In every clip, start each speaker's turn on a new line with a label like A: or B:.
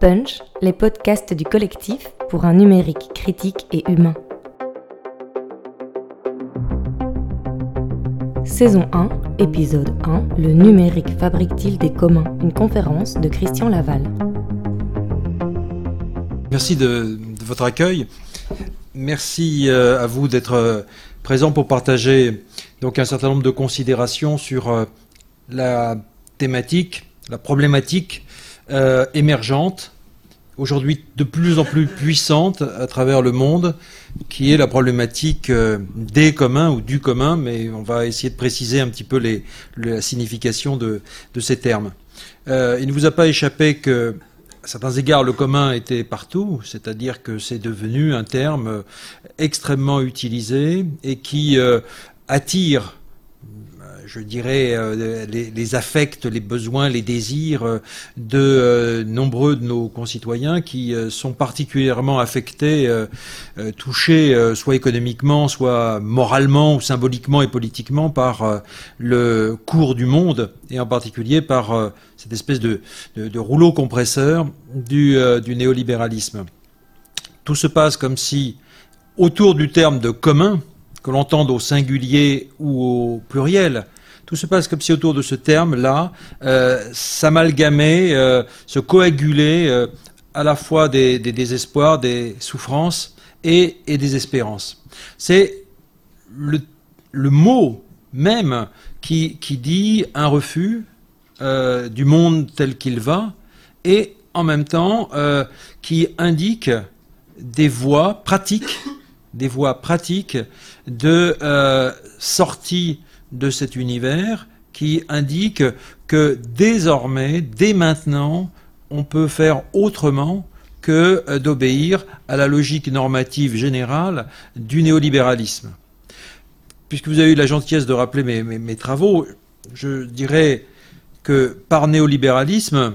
A: Punch, les podcasts du collectif pour un numérique critique et humain. Saison 1, épisode 1, Le numérique fabrique-t-il des communs? Une conférence de Christian Laval.
B: Merci de, votre accueil. Merci euh, à vous d'être euh, présent pour partager donc un certain nombre de considérations sur euh, la thématique, la problématique émergente, aujourd'hui de plus en plus puissante à travers le monde, qui est la problématique des communs ou du commun, mais on va essayer de préciser un petit peu la signification de, ces termes. il ne vous a pas échappé que à certains égards, le commun était partout, c'est-à-dire que c'est devenu un terme extrêmement utilisé et qui euh, attire je dirais, euh, les, affects, les besoins, les désirs euh, de nombreux de nos concitoyens qui sont particulièrement affectés, touchés soit économiquement, soit moralement ou symboliquement et politiquement par le cours du monde et en particulier par cette espèce de, rouleau compresseur du, du, néolibéralisme. Tout se passe comme si, autour du terme de commun, que l'on entende au singulier ou au pluriel, tout se passe comme si autour de ce terme-là, euh, s'amalgamait, euh, se coagulait euh, à la fois des, désespoirs, des souffrances et, des espérances. C'est le, mot même qui dit un refus, euh, du monde tel qu'il va, et en même temps euh, qui indique des voies pratiques, des voies pratiques de sortie de cet univers qui indiquent que désormais, dès maintenant, on peut faire autrement que d'obéir à la logique normative générale du néolibéralisme. Puisque vous avez eu la gentillesse de rappeler mes travaux, je dirais que par néolibéralisme,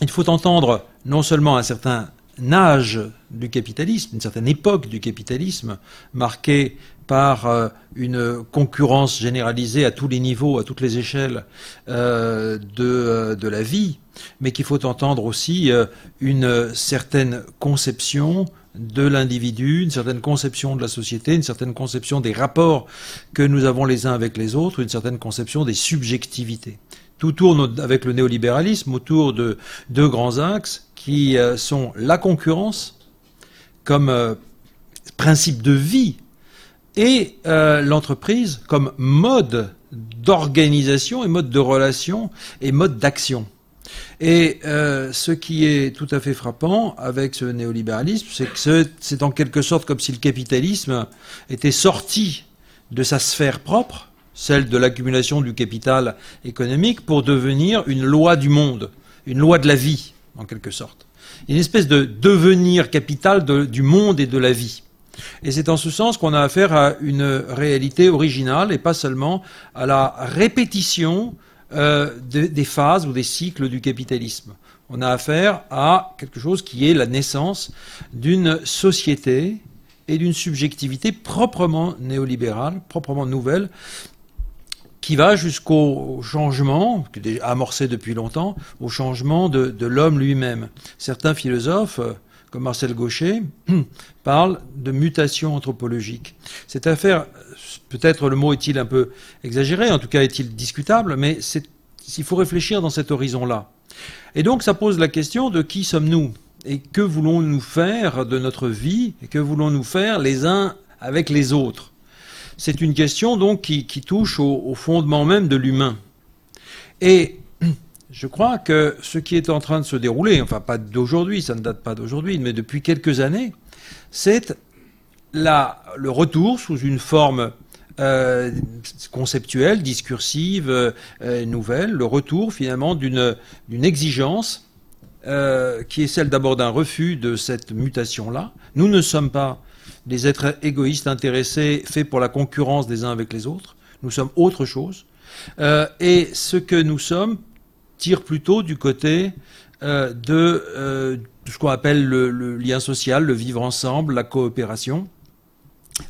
B: il faut entendre non seulement un certain âge du capitalisme, une certaine époque du capitalisme, marquée par euh, une concurrence généralisée à tous les niveaux, à toutes les échelles euh, euh, de, la vie, mais qu'il faut entendre aussi une certaine conception de l'individu, une certaine conception de la société, une certaine conception des rapports que nous avons les uns avec les autres, une certaine conception des subjectivités. Tout tourne avec le néolibéralisme autour de deux grands axes qui sont la concurrence comme principe de vie et euh, l'entreprise comme mode d'organisation et mode de relation et mode d'action. Et ce qui est tout à fait frappant avec ce néolibéralisme, c'est que c'est en quelque sorte comme si le capitalisme était sorti de sa sphère propre celle de l'accumulation du capital économique, pour devenir une loi du monde, une loi de la vie, en quelque sorte. Une espèce de devenir capital du monde et de la vie. Et c'est en ce sens qu'on a affaire à une réalité originale et pas seulement à la répétition euh, des phases ou des cycles du capitalisme. On a affaire à quelque chose qui est la naissance d'une société et d'une subjectivité proprement néolibérale, proprement nouvelle, qui va jusqu'au changement, amorcé depuis longtemps, au changement de, l'homme lui-même. Certains philosophes, euh, comme Marcel Gaucher, parlent de mutation anthropologique. Cette affaire, peut-être le mot est-il un peu exagéré, en tout cas est-il discutable, mais il faut réfléchir dans cet horizon-là. Et donc ça pose la question de qui sommes-nous et que voulons-nous faire de notre vie et que voulons-nous faire les uns avec les autres? C'est une question donc qui, touche au, fondement même de l'humain. Je crois que ce qui est en train de se dérouler, enfin pas d'aujourd'hui, ça ne date pas d'aujourd'hui, mais depuis quelques années, c'est le retour sous une forme euh, conceptuelle, discursive, euh, nouvelle, le retour finalement d'une exigence euh, qui est celle d'abord d'un refus de cette mutation-là. Nous ne sommes pas des êtres égoïstes, intéressés, faits pour la concurrence des uns avec les autres. Nous sommes autre chose. Et ce que nous sommes tire plutôt du côté euh, euh, de, ce qu'on appelle le, lien social, le vivre ensemble, la coopération,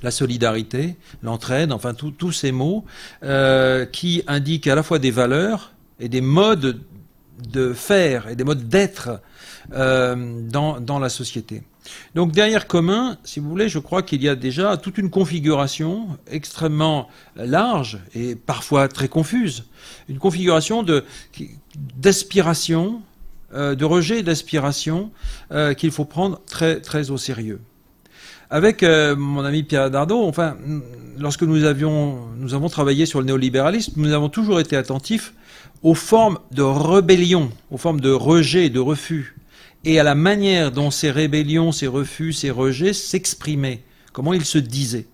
B: la solidarité, l'entraide, enfin tous ces mots qui indiquent à la fois des valeurs et des modes de faire et des modes d'être dans, dans la société. Donc derrière commun, si vous voulez, je crois qu'il y a déjà toute une configuration extrêmement large et parfois très confuse, une configuration d'aspiration, euh, de rejet d'aspiration euh, qu'il faut prendre très très au sérieux. Avec euh, mon ami Pierre Dardot, enfin, lorsque nous avions, nous avons travaillé sur le néolibéralisme, nous avons toujours été attentifs aux formes de rébellion, aux formes de rejet et de refus et à la manière dont ces rébellions, ces refus, ces rejets s'exprimaient, comment ils se disaient,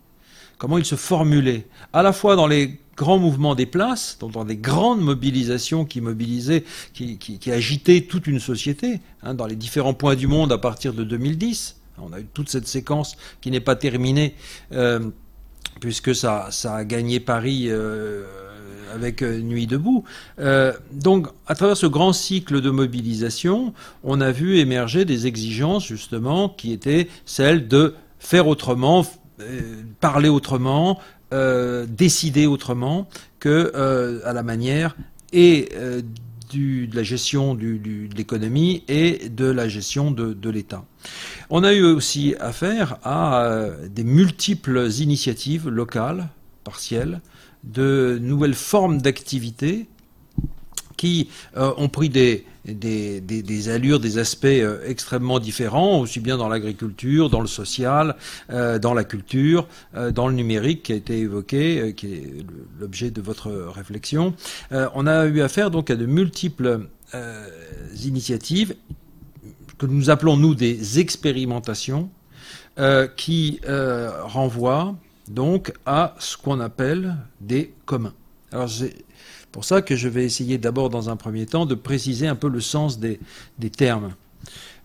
B: comment ils se formulaient, à la fois dans les grands mouvements des places, dans des grandes mobilisations qui mobilisaient, qui, agitaient toute une société, hein, dans les différents points du monde à partir de 2010. On a eu toute cette séquence qui n'est pas terminée, euh, puisque ça, a gagné Paris. Euh, avec euh, Nuit debout. Donc, à travers ce grand cycle de mobilisation, on a vu émerger des exigences justement qui étaient celles de faire autrement, euh, parler autrement, décider autrement que à la manière et de la gestion de l'économie et de la gestion de, de l'État. On a eu aussi affaire à des multiples initiatives locales, partielles, de nouvelles formes d'activité qui euh, ont pris des, des, allures, des aspects euh, extrêmement différents, aussi bien dans l'agriculture, dans le social, euh, dans la culture, dans le numérique qui a été évoqué, qui est l'objet de votre réflexion. on a eu affaire donc à de multiples initiatives que nous appelons nous des expérimentations qui renvoient donc à ce qu'on appelle des communs. Alors pour ça que je vais essayer d'abord dans un premier temps de préciser un peu le sens des, termes.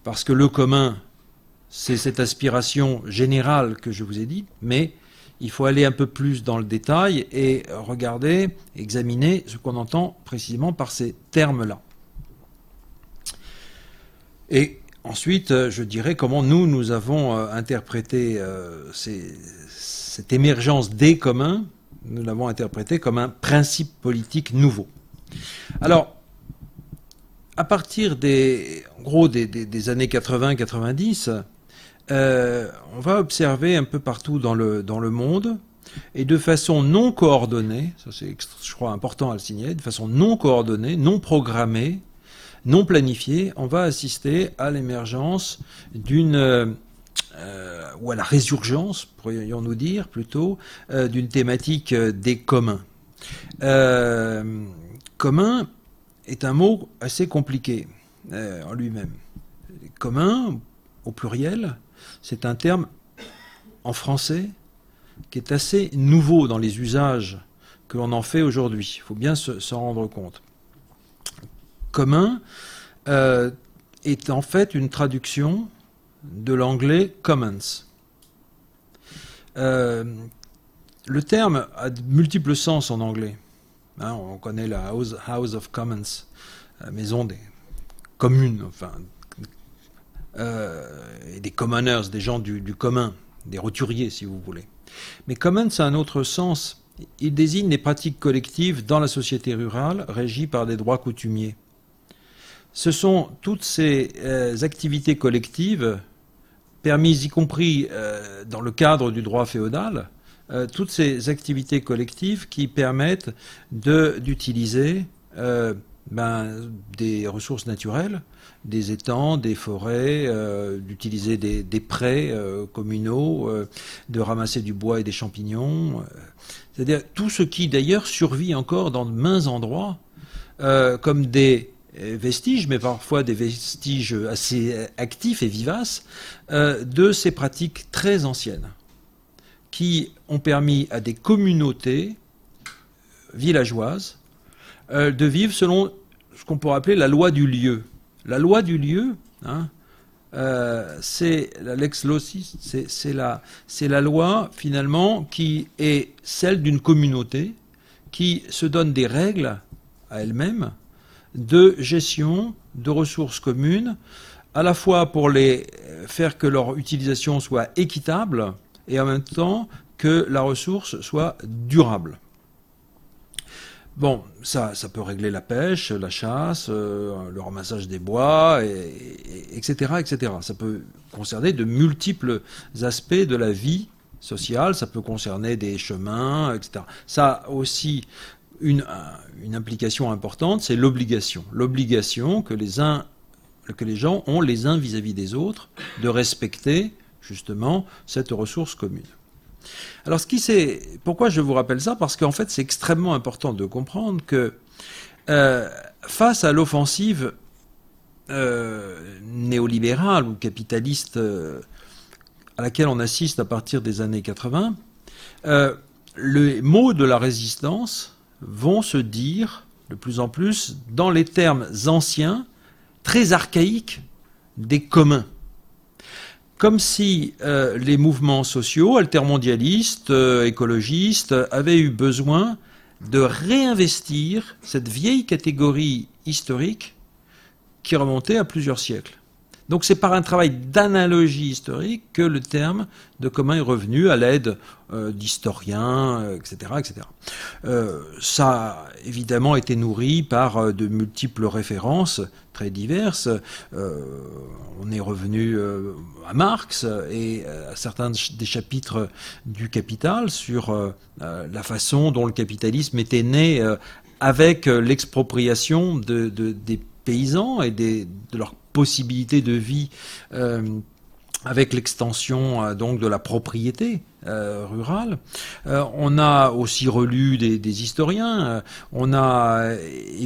B: Parce que le commun, c'est cette aspiration générale que je vous ai dit, mais il faut aller un peu plus dans le détail et regarder, examiner ce qu'on entend précisément par ces termes-là. Et ensuite, je dirais comment nous, nous avons euh, interprété euh, cette émergence des communs, nous l'avons interprété comme un principe politique nouveau. Alors, à partir des, gros, des, années 80-90, euh, on va observer un peu partout dans le, dans le monde, et de façon non coordonnée, ça c'est je crois important à le signaler, de façon non coordonnée, non programmée, non planifiée, on va assister à l'émergence d'une euh, ou à la résurgence, pourrions-nous dire plutôt, euh, d'une thématique euh, des communs. commun est un mot assez compliqué en lui-même. Commun, au pluriel, c'est un terme en français qui est assez nouveau dans les usages que l'on en fait aujourd'hui. Il faut bien s'en rendre compte. Commun est en fait une traduction de l'anglais commons. Euh, le terme a de multiples sens en anglais. Hein, on connaît la House, of Commons, la maison des communes, enfin, euh, des commoners, des gens du, du, commun, des roturiers si vous voulez. Mais commons a un autre sens. Il désigne les pratiques collectives dans la société rurale régies par des droits coutumiers. Ce sont toutes ces euh, activités collectives permises, y compris euh, dans le cadre du droit féodal, euh, toutes ces activités collectives qui permettent d'utiliser euh, ben, des ressources naturelles, des étangs, des forêts, d'utiliser des, prés communaux, de ramasser du bois et des champignons. C'est-à-dire tout ce qui d'ailleurs survit encore dans de mains endroits comme des vestiges, mais parfois des vestiges assez actifs et vivaces, euh, de ces pratiques très anciennes, qui ont permis à des communautés villageoises euh, de vivre selon ce qu'on pourrait appeler la loi du lieu. La loi du lieu, hein, c'est la loi finalement qui est celle d'une communauté qui se donne des règles à elle-même de gestion de ressources communes, à la fois pour les faire que leur utilisation soit équitable et en même temps que la ressource soit durable. Bon, ça, ça peut régler la pêche, la chasse, euh, le ramassage des bois, etc., etc. Ça peut concerner de multiples aspects de la vie sociale, ça peut concerner des chemins, etc. Ça aussi une, une implication importante, c'est l'obligation. L'obligation que les gens ont les uns vis-à-vis des autres de respecter justement cette ressource commune. Alors, ce qui c'est, pourquoi je vous rappelle ça? Parce qu'en fait, c'est extrêmement important de comprendre que euh, face à l'offensive euh, néolibérale ou capitaliste euh, à laquelle on assiste à partir des années 80, les mots de la résistance vont se dire de plus en plus dans les termes anciens, très archaïques des communs comme si euh, les mouvements sociaux, altermondialistes, euh, écologistes, avaient eu besoin de réinvestir cette vieille catégorie historique qui remontait à plusieurs siècles. Donc c'est par un travail d'analogie historique que le terme de commun est revenu à l'aide euh, d'historiens, etc. Euh, etc. Euh, ça a évidemment été nourri par de multiples références très diverses. on est revenu à Marx et à certains des chapitres du Capital sur la façon dont le capitalisme était né avec l'expropriation de, des paysans et de leurs possibilités de vie euh, avec l'extension euh, donc de la propriété euh, rurale. on a aussi relu des, historiens. on a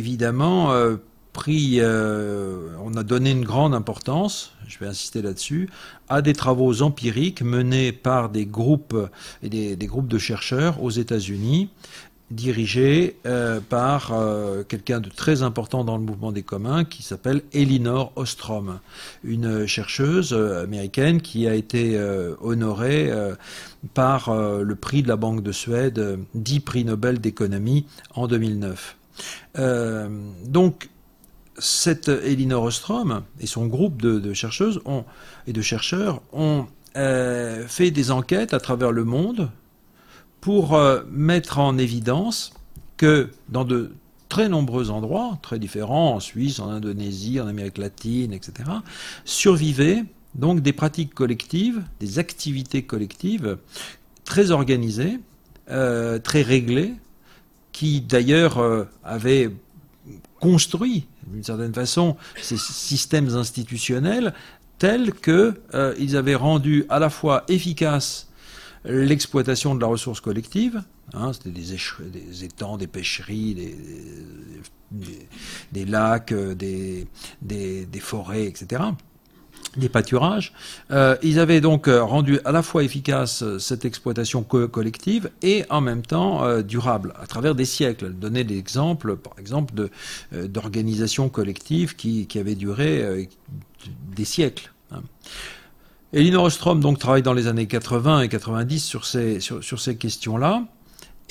B: évidemment pris, on a donné une grande importance, je vais insister là-dessus, à des travaux empiriques menés par des groupes et des groupes de chercheurs aux États-Unis dirigé euh, par euh, quelqu'un de très important dans le mouvement des communs qui s'appelle Elinor Ostrom, une chercheuse euh, américaine qui a été honorée par le prix de la Banque de Suède, dit prix Nobel d'économie en 2009. donc, cette Elinor Ostrom et son groupe de, chercheuses et de chercheurs ont fait des enquêtes à travers le monde pour euh, mettre en évidence que dans de très nombreux endroits, très différents, en Suisse, en Indonésie, en Amérique latine, etc., survivaient donc des pratiques collectives, des activités collectives très organisées, euh, très réglées, qui d'ailleurs euh, avaient construit d'une certaine façon ces systèmes institutionnels tels qu'ils avaient rendu à la fois efficaces l'exploitation de la ressource collective, hein, c'était des, étangs, des pêcheries, des, lacs, euh, des, forêts, etc des pâturages. Euh, ils avaient donc euh, rendu à la fois efficace cette exploitation collective et en même temps durable à travers des siècles. Donner des exemples, par exemple, d'organisations collectives qui, qui, avaient duré des siècles. Hein. Elinor Ostrom donc travaille dans les années 80 et 90 sur ces, questions-là.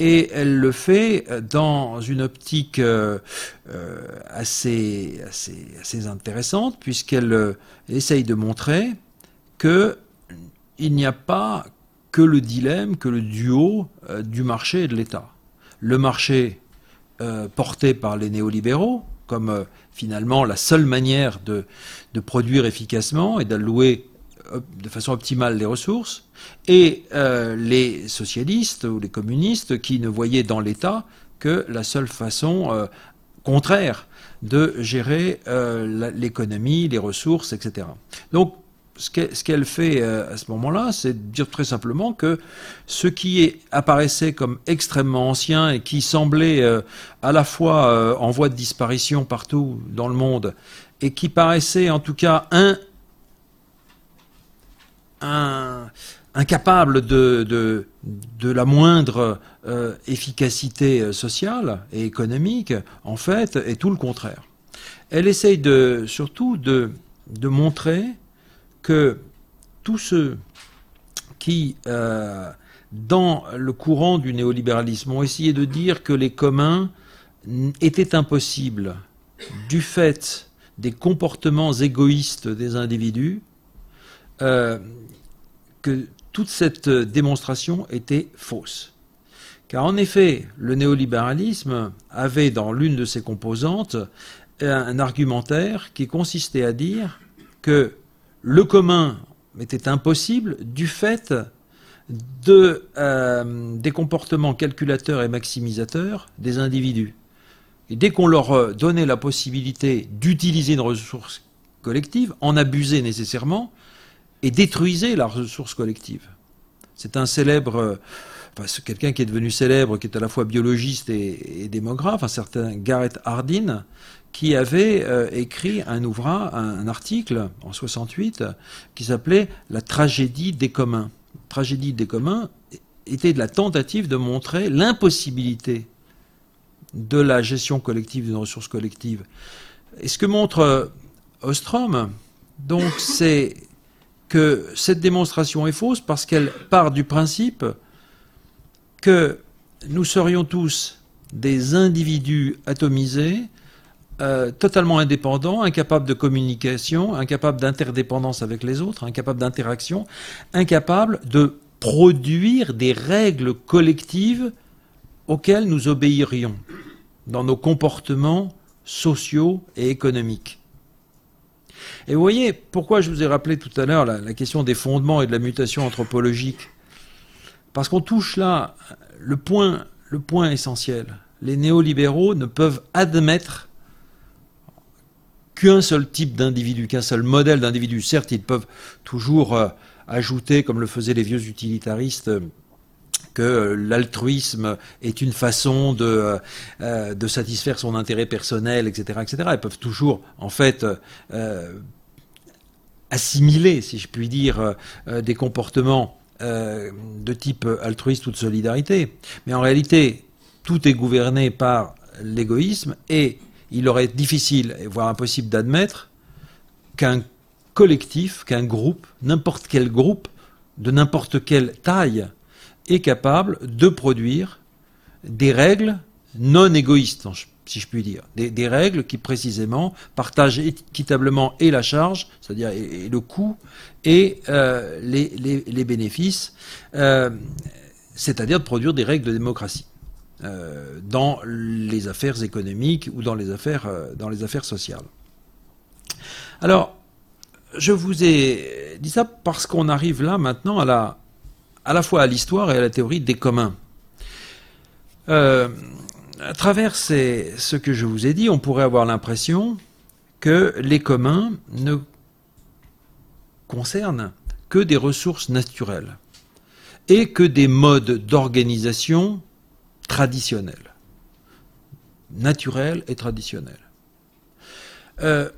B: Et elle le fait dans une optique euh, euh, assez, intéressante, puisqu'elle euh, essaye de montrer qu'il n'y a pas que le dilemme, que le duo du marché et de l'État. Le marché porté par les néolibéraux, comme finalement la seule manière de produire efficacement et d'allouer de façon optimale les ressources, et euh, les socialistes ou les communistes qui ne voyaient dans l'État que la seule façon euh, contraire de gérer euh, l'économie, les ressources, etc. Donc, ce qu'elle fait à ce moment-là, c'est de dire très simplement que ce qui apparaissait comme extrêmement ancien et qui semblait à la fois en voie de disparition partout dans le monde et qui paraissait en tout cas un, incapable de, la moindre euh, efficacité euh, sociale et économique, en fait, est tout le contraire. Elle essaye surtout de, montrer que tous ceux qui, euh, dans le courant du néolibéralisme, ont essayé de dire que les communs étaient impossibles du fait des comportements égoïstes des individus, que toute cette démonstration était fausse. Car en effet, le néolibéralisme avait dans l'une de ses composantes un argumentaire qui consistait à dire que le commun était impossible du fait euh, des comportements calculateurs et maximisateurs des individus. Et dès qu'on leur euh, donnait la possibilité d'utiliser une ressource collective, en abuser nécessairement et détruisait la ressource collective. C'est un célèbre, euh, enfin, quelqu'un qui est devenu célèbre, qui est à la fois biologiste et, démographe, un certain Garrett Hardin, qui avait écrit un ouvrage, un, article en 68, qui s'appelait La tragédie des communs tragédie des communs était de la tentative de montrer l'impossibilité de la gestion collective d'une ressource collective. Et ce que montre euh, Ostrom, donc, c'est que cette démonstration est fausse parce qu'elle part du principe que nous serions tous des individus atomisés, euh, totalement indépendants, incapables de communication, incapables d'interdépendance avec les autres, incapables d'interaction, incapables de produire des règles collectives auxquelles nous obéirions dans nos comportements sociaux et économiques. Et vous voyez pourquoi je vous ai rappelé tout à l'heure la, question des fondements et de la mutation anthropologique. Parce qu'on touche là le point, le point essentiel. Les néolibéraux ne peuvent admettre qu'un seul type d'individu, qu'un seul modèle d'individu. Certes, ils peuvent toujours euh, ajouter, comme le faisaient les vieux utilitaristes, euh, que l'altruisme est une façon de, euh, de satisfaire son intérêt personnel, etc., etc. Ils peuvent toujours, en fait, assimiler, si je puis dire, des comportements de type altruiste ou de solidarité. Mais en réalité, tout est gouverné par l'égoïsme et il aurait été difficile, voire impossible d'admettre qu'un collectif, qu'un groupe, n'importe quel groupe, de n'importe quelle taille, est capable de produire des règles non égoïstes, si je puis dire. Des, règles qui précisément partagent équitablement et la charge, c'est-à-dire le coût, et euh, les, bénéfices, euh, c'est-à-dire de produire des règles de démocratie. Euh, dans les affaires économiques ou dans les affaires sociales. Alors, je vous ai dit ça parce qu'on arrive là maintenant à la, à la fois à l'histoire et à la théorie des communs. Euh, à travers ce que je vous ai dit, on pourrait avoir l'impression que les communs ne concernent que des ressources naturelles et que des modes d'organisation traditionnel. Naturel et traditionnel. Euh,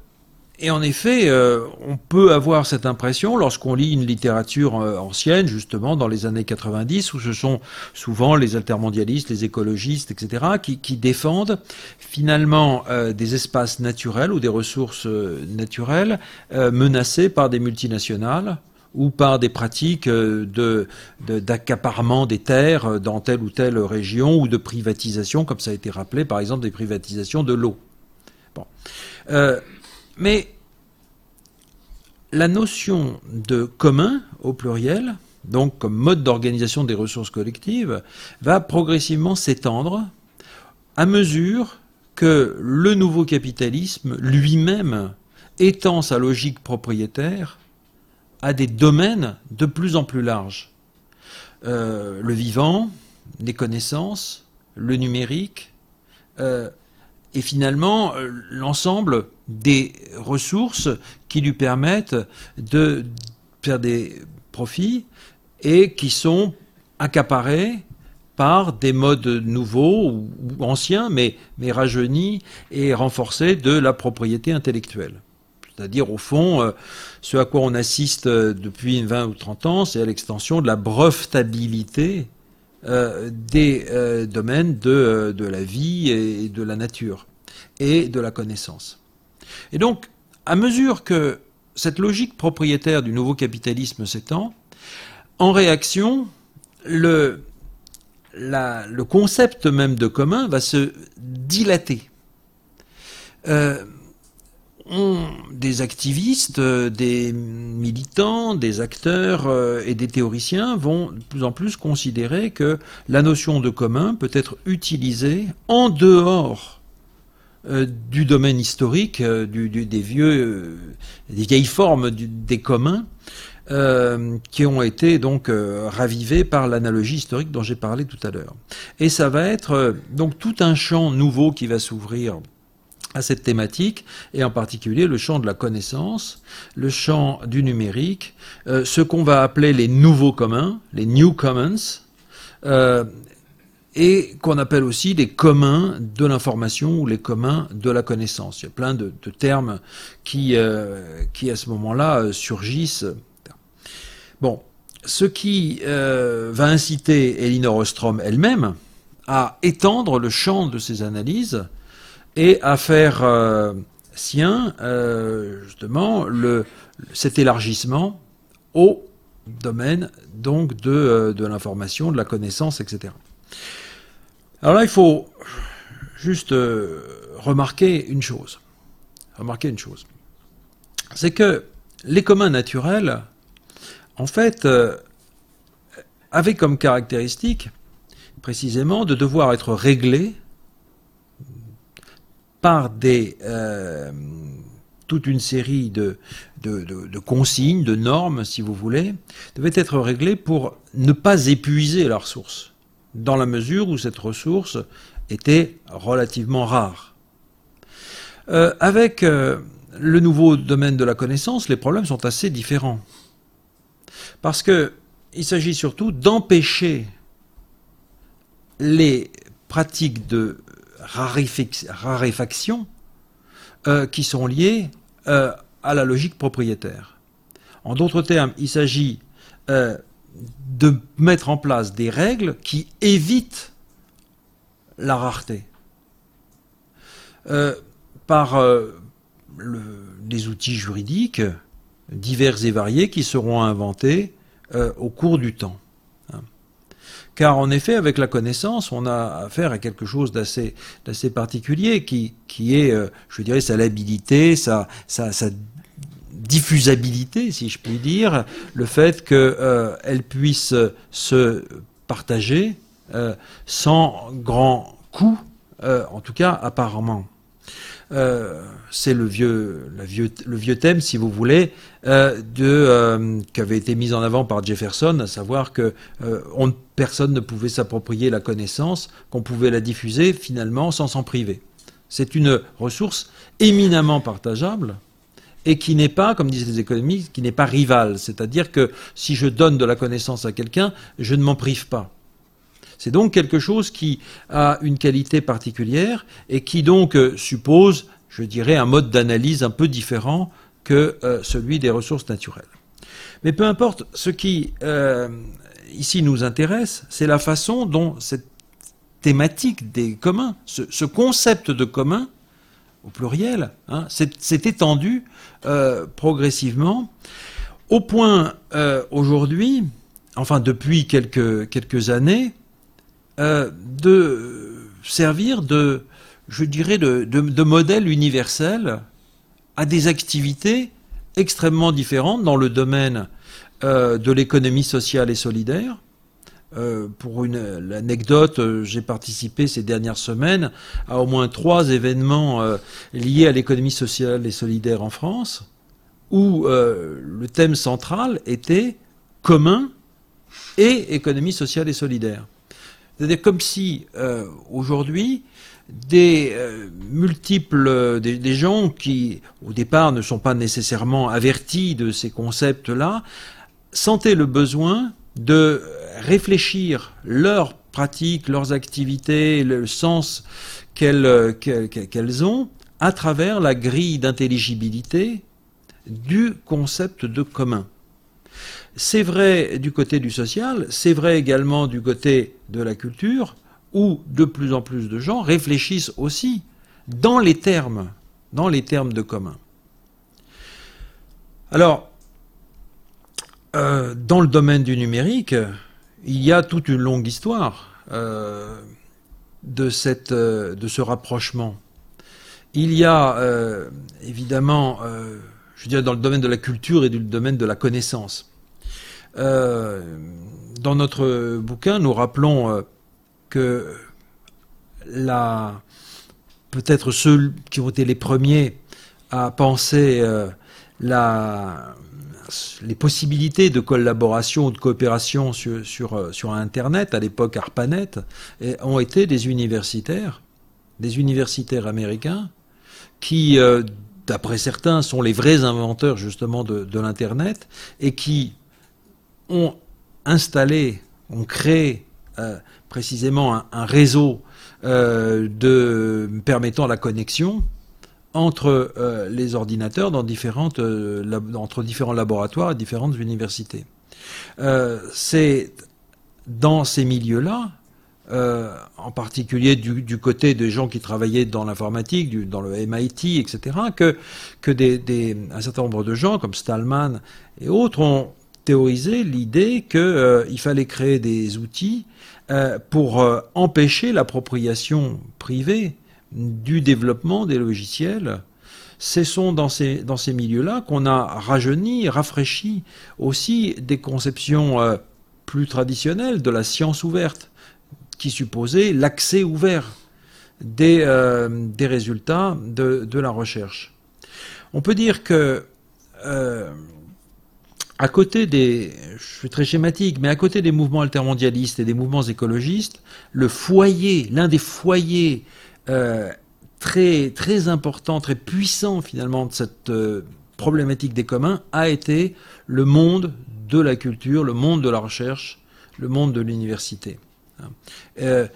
B: et en effet, euh, on peut avoir cette impression lorsqu'on lit une littérature euh, ancienne, justement dans les années 90, où ce sont souvent les altermondialistes, les écologistes, etc., qui, défendent finalement des espaces naturels ou des ressources naturelles menacées par des multinationales ou par des pratiques euh, d'accaparement des terres dans telle ou telle région ou de privatisation, comme ça a été rappelé, par exemple des privatisations de l'eau. Bon. Euh, mais la notion de commun au pluriel, donc comme mode d'organisation des ressources collectives, va progressivement s'étendre à mesure que le nouveau capitalisme lui-même étend sa logique propriétaire à des domaines de plus en plus larges. Euh, le vivant, les connaissances, le numérique, euh, et finalement euh, l'ensemble des ressources qui lui permettent de faire des profits et qui sont accaparés par des modes nouveaux ou anciens, mais, mais rajeunis et renforcés de la propriété intellectuelle. C'est-à-dire, au fond, euh, ce à quoi on assiste euh, depuis 20 ou 30 ans, c'est à l'extension de la brevetabilité euh, des domaines de, de, la vie et de la nature et de la connaissance. Et donc, à mesure que cette logique propriétaire du nouveau capitalisme s'étend, en réaction, le, concept même de commun va se dilater. Euh, des activistes, des militants, des acteurs et des théoriciens vont de plus en plus considérer que la notion de commun peut être utilisée en dehors du domaine historique, des, vieux, des vieilles formes des communs, euh, qui ont été donc euh, ravivés par l'analogie historique dont j'ai parlé tout à l'heure. Et ça va être euh, donc tout un champ nouveau qui va s'ouvrir à cette thématique, et en particulier le champ de la connaissance, le champ du numérique, ce qu'on va appeler les nouveaux communs, les new commons, et qu'on appelle aussi les communs de l'information ou les communs de la connaissance. Il y a plein de, termes qui, qui à ce moment-là surgissent Bon, ce qui euh, va inciter Elinor Ostrom elle-même à étendre le champ de ses analyses et à faire euh, sien euh, justement cet élargissement au domaine donc de l'information, de la connaissance, etc. Alors là, il faut juste remarquer une chose. Remarquer une chose. C'est que les communs naturels en fait, euh, avait comme caractéristique précisément de devoir être réglé par des, euh, toute une série de, de, consignes, de normes, si vous voulez, devait être réglé pour ne pas épuiser la ressource, dans la mesure où cette ressource était relativement rare. Euh, avec le nouveau domaine de la connaissance, les problèmes sont assez différents. Parce qu'il s'agit surtout d'empêcher les pratiques de raréfaction euh, qui sont liées euh, à la logique propriétaire. En d'autres termes, il s'agit euh, de mettre en place des règles qui évitent la rareté par les outils juridiques divers et variés qui seront inventés euh, au cours du temps. Hein. Car en effet, avec la connaissance, on a affaire à quelque chose d'assez, particulier qui, qui est, euh, je dirais, sa labilité, sa, sa, diffusabilité, si je puis dire, le fait qu'elle euh, puisse se partager sans grand coût, en tout cas apparemment. Euh, c'est le vieux, thème, si vous voulez, euh, euh, qui avait été mis en avant par Jefferson, à savoir que on, personne ne pouvait s'approprier la connaissance, qu'on pouvait la diffuser finalement sans s'en priver. C'est une ressource éminemment partageable et qui n'est pas, comme disaient les économistes, qui n'est pas rivale. C'est-à-dire que si je donne de la connaissance à quelqu'un, je ne m'en prive pas. C'est donc quelque chose qui a une qualité particulière et qui donc euh, suppose, je dirais, un mode d'analyse un peu différent que euh, celui des ressources naturelles. Mais peu importe, ce qui euh, ici nous intéresse, c'est la façon dont cette thématique des communs, ce, concept de commun, au pluriel, hein, s'est étendu progressivement, au point aujourd'hui, enfin depuis quelques, quelques années, euh, de servir de, je dirais, de, de, modèle universel à des activités extrêmement différentes dans le domaine euh, de l'économie sociale et solidaire. Euh, pour une l'anecdote, j'ai participé ces dernières semaines à au moins trois événements liés à l'économie sociale et solidaire en France, où le thème central était commun et économie sociale et solidaire. C'est-à-dire comme si euh, aujourd'hui, des euh, multiples des, gens qui au départ ne sont pas nécessairement avertis de ces concepts-là sentaient le besoin de réfléchir leurs pratiques, leurs activités, le sens qu'elles qu'elles ont à travers la grille d'intelligibilité du concept de commun. C'est vrai du côté du social, c'est vrai également du côté de la culture, où de plus en plus de gens réfléchissent aussi dans les termes, dans les termes de commun. Alors, euh, dans le domaine du numérique, il y a toute une longue histoire euh, de, cette, euh, de ce rapprochement. Il y a évidemment je dirais, dans le domaine de la culture et du domaine de la connaissance. dans notre bouquin, nous rappelons que la, peut-être ceux qui ont été les premiers à penser la, les possibilités de collaboration ou de coopération sur, euh, Internet, à l'époque ARPANET, ont été des universitaires, des universitaires américains, qui, euh, d'après certains, sont les vrais inventeurs justement de, l'Internet, et qui ont installé, ont créé euh, précisément un, réseau permettant la connexion entre euh, les ordinateurs dans différentes, euh, entre différents laboratoires et différentes universités. Euh, c'est dans ces milieux-là, en particulier du, côté des gens qui travaillaient dans l'informatique, dans le MIT, etc., que, que des, un certain nombre de gens, comme Stallman et autres, ont théorisé l'idée qu'il fallait créer des outils pour empêcher l'appropriation privée du développement des logiciels, ce sont dans ces, milieux-là qu'on a rajeuni, rafraîchi aussi des conceptions euh, plus traditionnelles de la science ouverte, qui supposaient l'accès ouvert des, euh, résultats de, la recherche. On peut dire que, euh, à côté des, je suis très schématique, mais à côté des mouvements altermondialistes et des mouvements écologistes, le foyer, l'un des foyers euh, très, très important, très puissant finalement de cette euh, problématique des communs a été le monde de la culture, le monde de la recherche, le monde de l'université. Euh,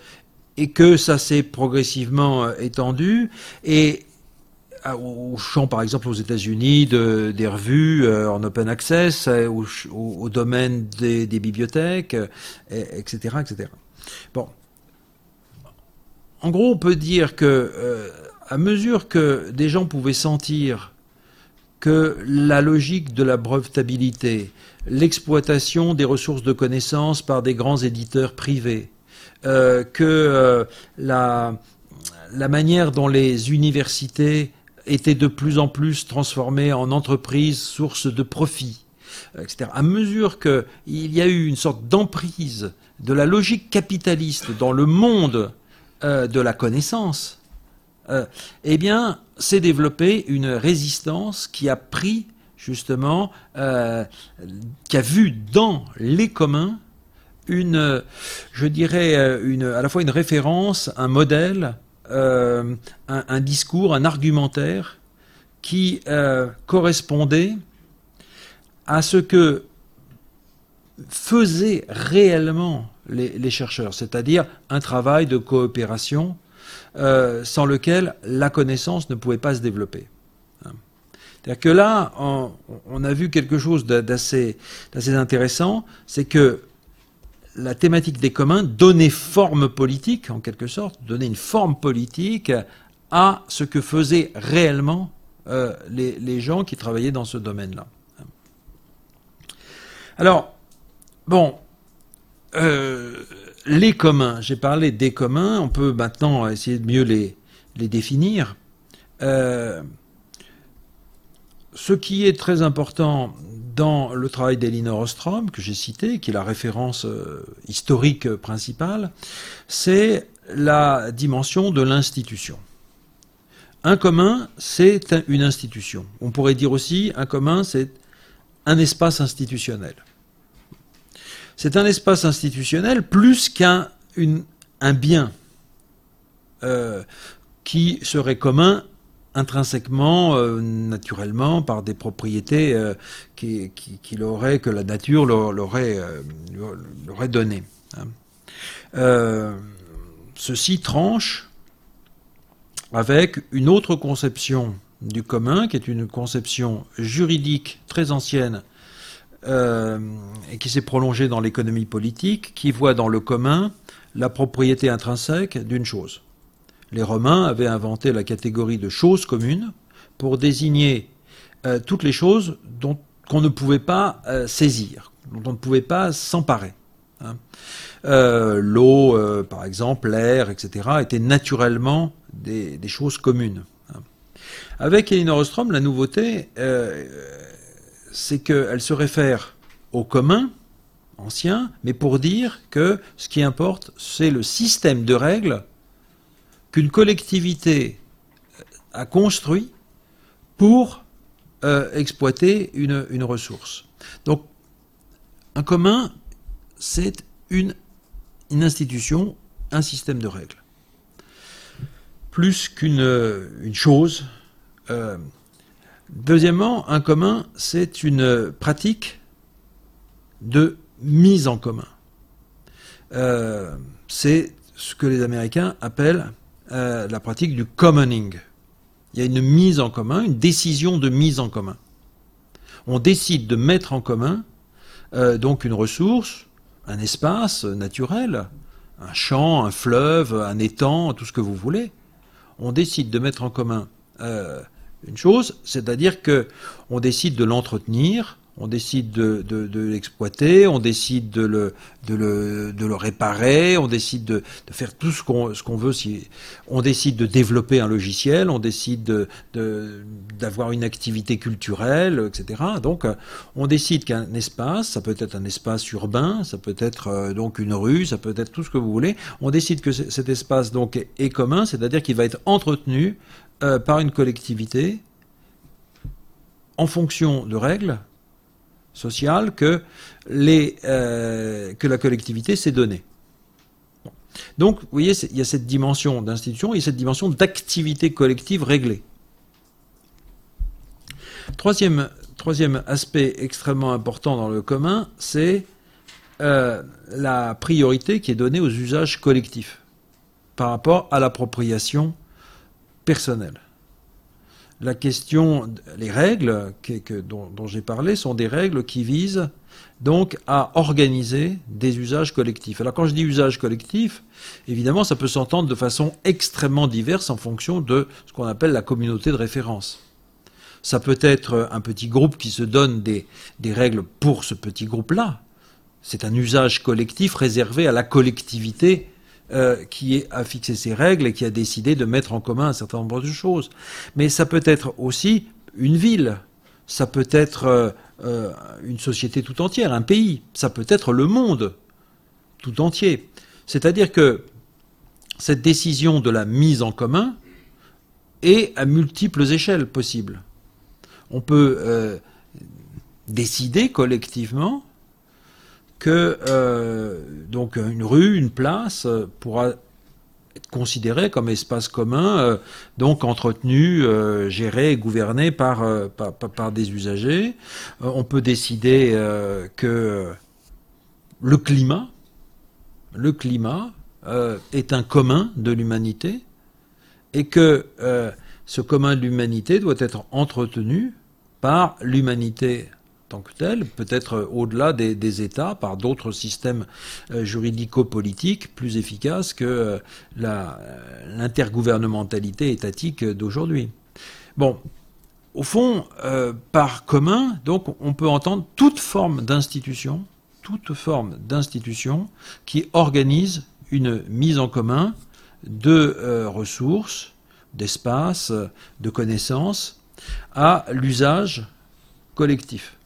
B: et que ça s'est progressivement étendu et au champ, par exemple, aux États-Unis, de, des revues en open access, au, domaine des, des bibliothèques, etc., etc. Bon, en gros, on peut dire que euh, à mesure que des gens pouvaient sentir que la logique de la brevetabilité, l'exploitation des ressources de connaissances par des grands éditeurs privés, euh, que euh, la, la manière dont les universités étaient de plus en plus transformées en entreprises sources de profit, etc. À mesure qu'il y a eu une sorte d'emprise de la logique capitaliste dans le monde euh, de la connaissance, euh, eh bien, s'est développée une résistance qui a pris justement, euh, qui a vu dans les communs une, je dirais, à la fois une référence, un modèle, un, discours, un argumentaire qui correspondait à ce que faisait réellement les, chercheurs, c'est-à-dire un travail de coopération euh, sans lequel la connaissance ne pouvait pas se développer. Hein. C'est-à-dire que là, on, a vu quelque chose d'assez intéressant, c'est que la thématique des communs donnait forme politique, en quelque sorte, donnait une forme politique à ce que faisaient réellement euh, les, les, gens qui travaillaient dans ce domaine-là. Alors, bon, euh, les communs, j'ai parlé des communs, on peut maintenant essayer de mieux les, définir. Euh, ce qui est très important dans le travail d'Elinor Ostrom, que j'ai cité, qui est la référence euh, historique principale, c'est la dimension de l'institution. Un commun, c'est une institution. On pourrait dire aussi, un commun, c'est un espace institutionnel. C'est un espace institutionnel plus qu'un un bien euh, qui serait commun intrinsèquement, euh, naturellement, par des propriétés euh, qui, que la nature l'aurait donné. Hein. ceci tranche avec une autre conception du commun, qui est une conception juridique très ancienne euh, et qui s'est prolongé dans l'économie politique, qui voit dans le commun la propriété intrinsèque d'une chose. Les Romains avaient inventé la catégorie de choses communes pour désigner euh, toutes les choses dont qu'on ne pouvait pas euh, saisir, dont on ne pouvait pas s'emparer. Hein. L'eau, par exemple, l'air, etc., étaient naturellement des, choses communes. Hein. Avec Elinor Ostrom, la nouveauté, c'est qu'elle se réfère au commun ancien, mais pour dire que ce qui importe, c'est le système de règles qu'une collectivité a construit pour euh, exploiter une, ressource. Donc, un commun, c'est une, institution, un système de règles. Plus qu'une une chose. Euh, deuxièmement, un commun, c'est une pratique de mise en commun. Euh, c'est ce que les Américains appellent euh, la pratique du commoning. Il y a une mise en commun, une décision de mise en commun. On décide de mettre en commun euh, donc une ressource, un espace naturel, un champ, un fleuve, un étang, tout ce que vous voulez. On décide de mettre en commun une chose, c'est-à-dire que on décide de l'entretenir, on décide de, l'exploiter, on décide de le, réparer, on décide de, faire tout ce qu'on veut. On décide de développer un logiciel, on décide d'avoir une activité culturelle, etc. Donc, on décide qu'un espace, ça peut être un espace urbain, ça peut être euh, donc une rue, ça peut être tout ce que vous voulez. On décide que cet espace donc est commun, c'est-à-dire qu'il va être entretenu euh, par une collectivité en fonction de règles sociale que, euh, la collectivité s'est donnée. Donc, vous voyez, il y a cette dimension d'institution et cette dimension d'activité collective réglée. Troisième, troisième aspect extrêmement important dans le commun, c'est euh, la priorité qui est donnée aux usages collectifs par rapport à l'appropriation personnelle la question, les règles dont, j'ai parlé sont des règles qui visent donc à organiser des usages collectifs. Alors quand je dis usage collectif, évidemment ça peut s'entendre de façon extrêmement diverse en fonction de ce qu'on appelle la communauté de référence. Ça peut être un petit groupe qui se donne des, des règles pour ce petit groupe-là. C'est un usage collectif réservé à la collectivité euh, qui a fixé ses règles et qui a décidé de mettre en commun un certain nombre de choses. Mais ça peut être aussi une ville, ça peut être euh, euh, une société tout entière, un pays, ça peut être le monde tout entier. C'est-à-dire que cette décision de la mise en commun est à multiples échelles possibles. On peut décider collectivement que euh, donc une rue, une place euh, pourra être considérée comme espace commun, euh, donc entretenu, géré et gouverné par, par, par des usagers. on peut décider que le climat, le climat est un commun de l'humanité et que ce commun de l'humanité doit être entretenu par l'humanité tant que tel, peut-être euh, au-delà des, États, par d'autres systèmes euh, juridico-politiques plus efficaces que euh, l'intergouvernementalité étatique d'aujourd'hui. Bon, au fond, par commun, donc, on peut entendre toute forme d'institution, toute forme d'institution qui organise une mise en commun de ressources, d'espaces, de connaissances à l'usage collectif.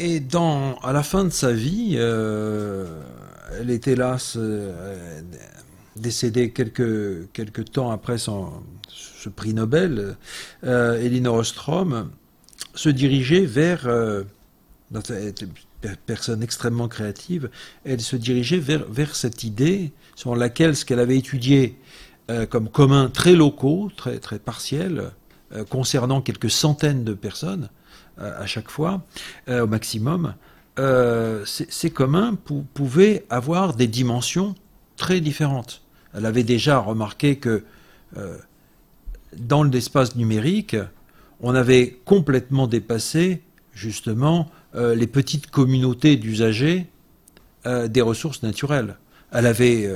B: Et à la fin de sa vie, euh, elle est hélas euh, décédée quelques, quelques temps après ce prix Nobel. Euh, Elinor Ostrom se dirigeait vers, personne extrêmement créative, elle se dirigeait vers, vers cette idée sur laquelle ce qu'elle avait étudié comme commun très locaux, très, très partiels, concernant quelques centaines de personnes, à chaque fois, euh, au maximum, euh, ces communs pouvaient avoir des dimensions très différentes. Elle avait déjà remarqué que euh, dans l'espace numérique, on avait complètement dépassé justement les petites communautés d'usagers des ressources naturelles. Elle avait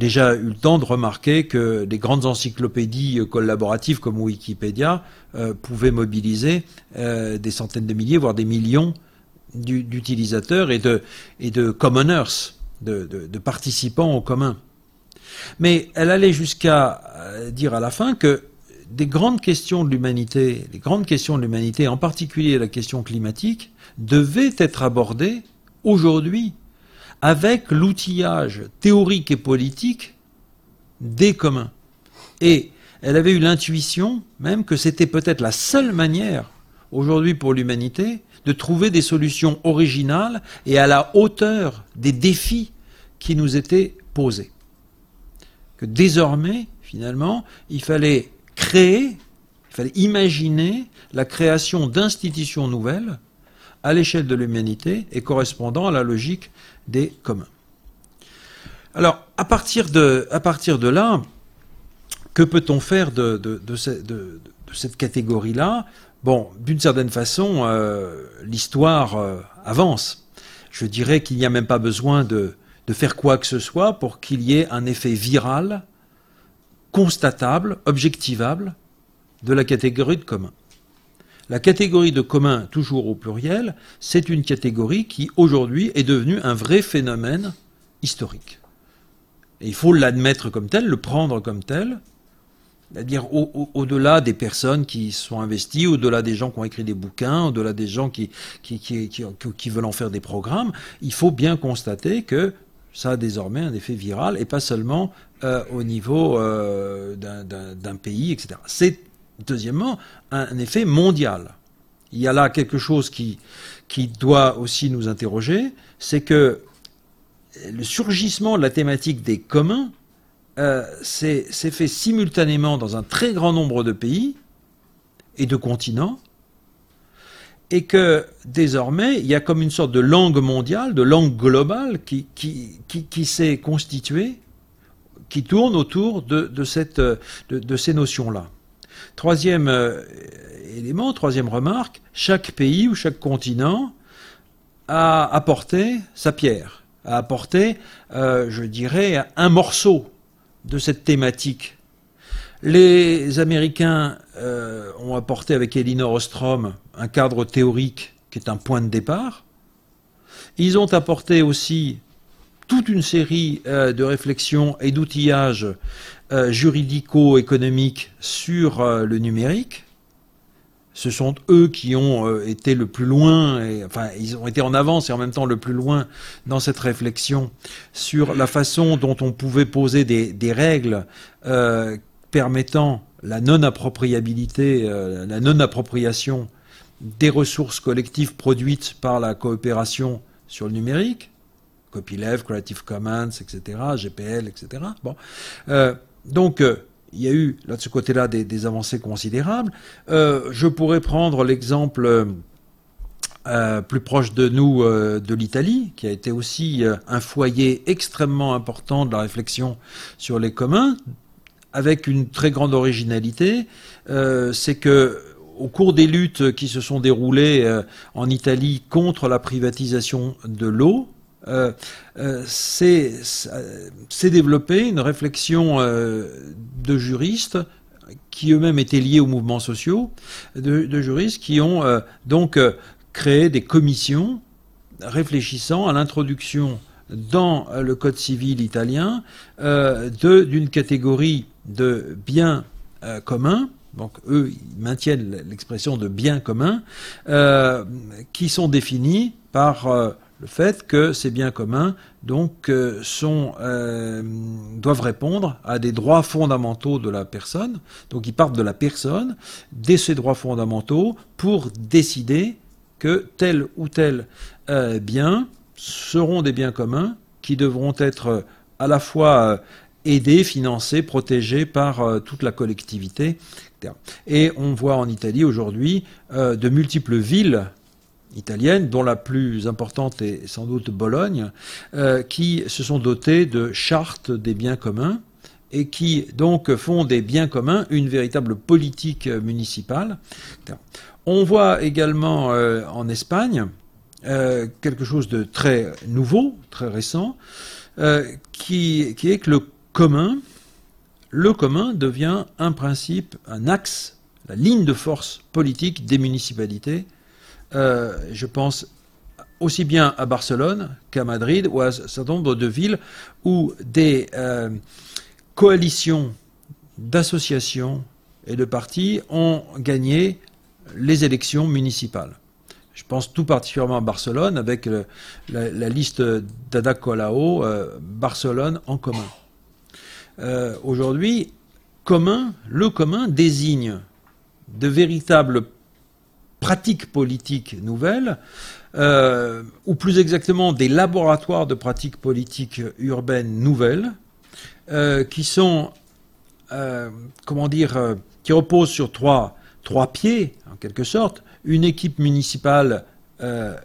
B: déjà eu le temps de remarquer que des grandes encyclopédies collaboratives comme Wikipédia euh, pouvaient mobiliser euh, des centaines de milliers, voire des millions d'utilisateurs et de, commoners. de, participants au commun. Mais elle allait jusqu'à euh, dire à la fin que des grandes questions de l'humanité, les grandes questions de l'humanité, en particulier la question climatique, devaient être abordées aujourd'hui avec l'outillage théorique et politique des communs. Et elle avait eu l'intuition même que c'était peut-être la seule manière aujourd'hui pour l'humanité de trouver des solutions originales et à la hauteur des défis qui nous étaient posés. Que désormais, finalement, il fallait créer, il fallait imaginer la création d'institutions nouvelles à l'échelle de l'humanité et correspondant à la logique des communs. Alors, à partir de, là, que peut-on faire de, de, cette catégorie-là? Bon, d'une certaine façon, euh, l'histoire euh, avance. Je dirais qu'il n'y a même pas besoin de, faire quoi que ce soit pour qu'il y ait un effet viral, constatable, objectivable, de la catégorie de commun. La catégorie de commun, toujours au pluriel, c'est une catégorie qui aujourd'hui est devenue un vrai phénomène historique. Et il faut l'admettre comme tel, le prendre comme tel, c'est-à-dire au-delà des personnes qui sont investies, au-delà des gens qui ont écrit des bouquins, au-delà des gens qui, veulent en faire des programmes, il faut bien constater que ça a désormais un effet viral et pas seulement euh, au niveau euh, d'un pays, etc. C'est deuxièmement un, effet mondial. Il y a là quelque chose qui, qui doit aussi nous interroger, c'est que le surgissement de la thématique des communs euh, c'est fait simultanément dans un très grand nombre de pays et de continents, et que désormais, il y a comme une sorte de langue mondiale, de langue globale qui, qui, s'est constituée, qui tourne autour de, cette, de, ces notions-là. Troisième euh, élément, troisième remarque, chaque pays ou chaque continent a apporté sa pierre, a apporté, euh, je dirais, un morceau de cette thématique. Les Américains euh, ont apporté avec Elinor Ostrom un cadre théorique qui est un point de départ. Ils ont apporté aussi toute une série de réflexions et d'outillages euh, juridico-économiques sur le numérique ce sont eux qui ont euh, été le plus loin, enfin ils ont été en avance et en même temps le plus loin dans cette réflexion sur la façon dont on pouvait poser des, règles euh, permettant la non-appropriabilité, euh, la non-appropriation des ressources collectives produites par la coopération sur le numérique, copyleft, Creative Commons, etc., GPL, etc. Bon, donc il y a eu là de ce côté-là des, avancées considérables. Euh, je pourrais prendre l'exemple euh, plus proche de nous euh, de l'Italie, qui a été aussi un foyer extrêmement important de la réflexion sur les communs, avec une très grande originalité. C'est que au cours des luttes qui se sont déroulées en Italie contre la privatisation de l'eau, euh, euh, c'est développé une réflexion euh, de juristes qui eux-mêmes étaient liés aux mouvements sociaux, de, juristes qui ont donc créé des commissions réfléchissant à l'introduction dans le code civil italien d'une catégorie de biens communs. Donc eux, ils maintiennent l'expression de biens communs, qui sont définis par le fait que ces biens communs euh, euh, doivent répondre à des droits fondamentaux de la personne. Donc ils partent de la personne, de ces droits fondamentaux, pour décider que tel ou tel euh, bien seront des biens communs qui devront être à la fois aidés, financés, protégés par toute la collectivité. Et on voit en Italie aujourd'hui de multiples villes italiennes, dont la plus importante est sans doute Bologne, euh, qui se sont dotées de chartes des biens communs et qui donc font des biens communs une véritable politique municipale. On voit également euh, en Espagne euh, quelque chose de très nouveau, très récent, qui, est que le commun, le commun devient un principe, un axe, la ligne de force politique des municipalités euh, je pense aussi bien à Barcelone qu'à Madrid ou à un certain nombre de villes où des euh, coalitions d'associations et de partis ont gagné les élections municipales. Je pense tout particulièrement à Barcelone avec la, liste d'Ada Colau, euh, Barcelone en commun. Euh, aujourd'hui, commun, le commun désigne de véritables pratiques politiques nouvelles, euh, ou plus exactement des laboratoires de pratiques politiques urbaines nouvelles, qui sont, comment dire, qui reposent sur trois, trois pieds, en quelque sorte. Une équipe municipale euh,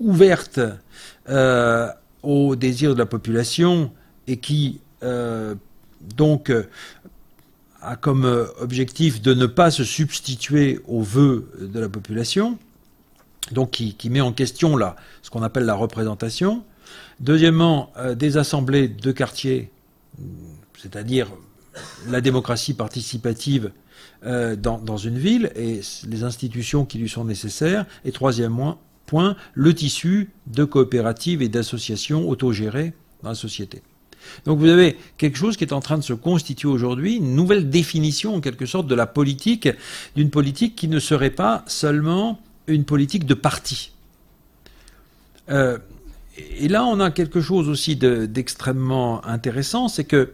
B: ouverte euh, aux désirs de la population et qui euh, donc a comme objectif de ne pas se substituer aux vœux de la population, donc qui, met en question là, ce qu'on appelle la représentation. Deuxièmement, des assemblées de quartier, c'est-à-dire la démocratie participative euh, dans, une ville et les institutions qui lui sont nécessaires. Et troisième point, le tissu de coopératives et d'associations autogérées dans la société. Donc vous avez quelque chose qui est en train de se constituer aujourd'hui, une nouvelle définition en quelque sorte de la politique, d'une politique qui ne serait pas seulement une politique de parti. Euh, et là, on a quelque chose aussi d'extrêmement intéressant, c'est que